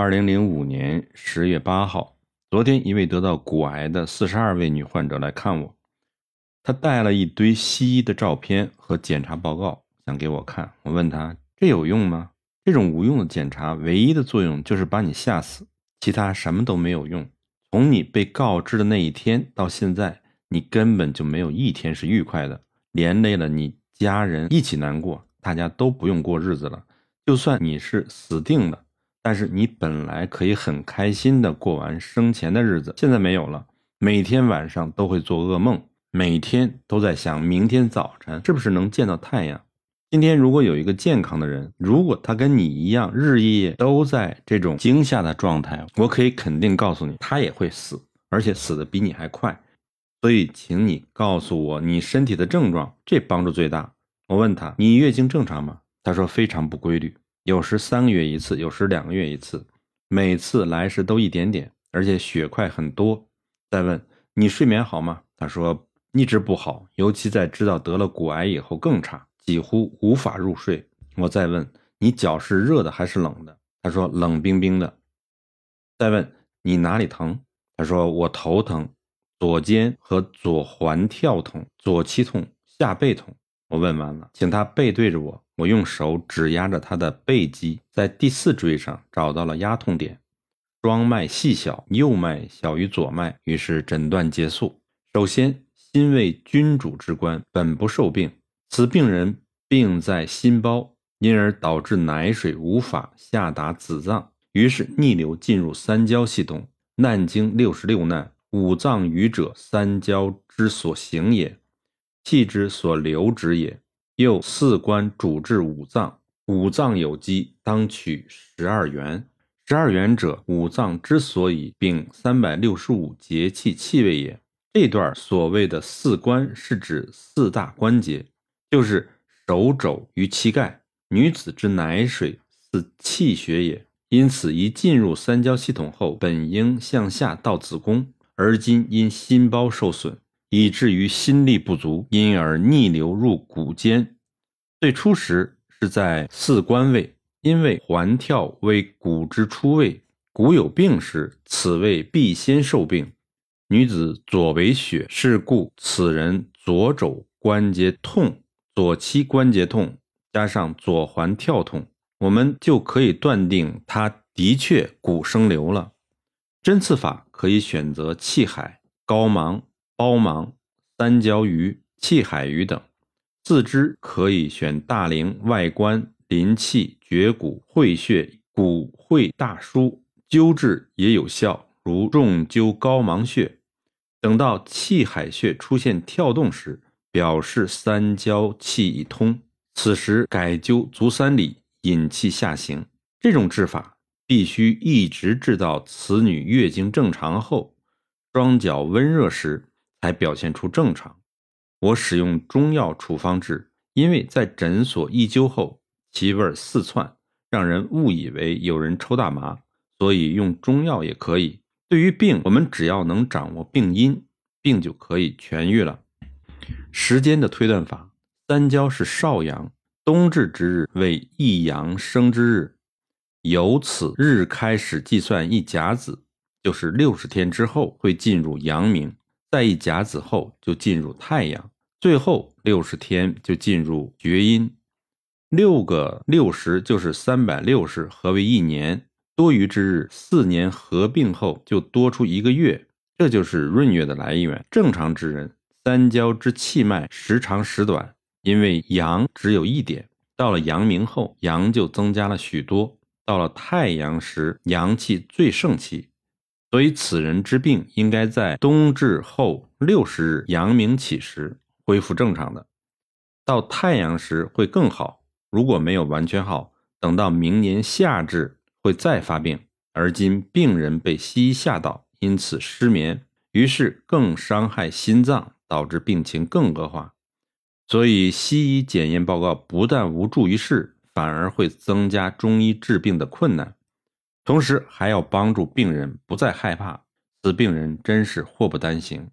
二零零五年十月八号，昨天一位得到骨癌的四十二位女患者来看我，她带了一堆西医的照片和检查报告，想给我看。我问她：“这有用吗？”这种无用的检查，唯一的作用就是把你吓死，其他什么都没有用。从你被告知的那一天到现在，你根本就没有一天是愉快的，连累了你家人一起难过，大家都不用过日子了。就算你是死定了，但是你本来可以很开心的过完生前的日子，现在没有了，每天晚上都会做噩梦，每天都在想明天早晨是不是能见到太阳。今天如果有一个健康的人，如果他跟你一样日夜都在这种惊吓的状态，我可以肯定告诉你，他也会死，而且死的比你还快。所以，请你告诉我你身体的症状，这帮助最大。我问他，你月经正常吗？他说非常不规律，有时三个月一次，有时两个月一次，每次来时都一点点，而且血块很多。再问你睡眠好吗？他说一直不好，尤其在知道得了骨癌以后更差。几乎无法入睡。我再问你脚是热的还是冷的？他说冷冰冰的。再问你哪里疼？他说我头疼，左肩和左环跳痛，左膝痛，下背痛。我问完了，请他背对着我，我用手指压着他的背肌，在第四椎上找到了压痛点，双脉细小，右脉小于左脉，于是诊断结束。首先，心为君主之官，本不受病。此病人病在心包，因而导致奶水无法下达子脏，于是逆流进入三焦系统。难经六十六难，五脏瘀者，三焦之所行也，气之所流之也。又四关主治五脏，五脏有积，当取十二元。十二元者，五脏之所以并三百六十五节气气味也。这段所谓的四关，是指四大关节。就是手肘与膝盖，女子之奶水似气血也，因此一进入三焦系统后，本应向下到子宫，而今因心包受损，以至于心力不足，因而逆流入骨间。最初时是在四关位，因为环跳为骨之初位，骨有病时，此位必先受病。女子左为血，是故此人左肘关节痛。左膝关节痛加上左环跳痛，我们就可以断定他的确骨生瘤了。针刺法可以选择气海、高芒、包芒、三焦鱼、气海鱼等；四肢可以选大陵、外关、临气、绝骨、会穴、骨会大腧。灸治也有效，如重灸高芒穴。等到气海穴出现跳动时，表示三焦气已通，此时改灸足三里，引气下行。这种治法必须一直治到此女月经正常后，双脚温热时才表现出正常。我使用中药处方治，因为在诊所一灸后，其味四窜，让人误以为有人抽大麻，所以用中药也可以。对于病，我们只要能掌握病因，病就可以痊愈了。时间的推断法，三焦是少阳，冬至之日为一阳生之日，由此日开始计算一甲子，就是六十天之后会进入阳明，在一甲子后就进入太阳，最后六十天就进入厥阴。六个六十就是三百六十，合为一年。多余之日，四年合并后就多出一个月，这就是闰月的来源。正常之人。三焦之气脉时长时短，因为阳只有一点，到了阳明后，阳就增加了许多。到了太阳时，阳气最盛期，所以此人之病应该在冬至后六十日阳明起时恢复正常的。到太阳时会更好，如果没有完全好，等到明年夏至会再发病。而今病人被西医吓到，因此失眠，于是更伤害心脏。导致病情更恶化，所以西医检验报告不但无助于事，反而会增加中医治病的困难，同时还要帮助病人不再害怕。此病人真是祸不单行。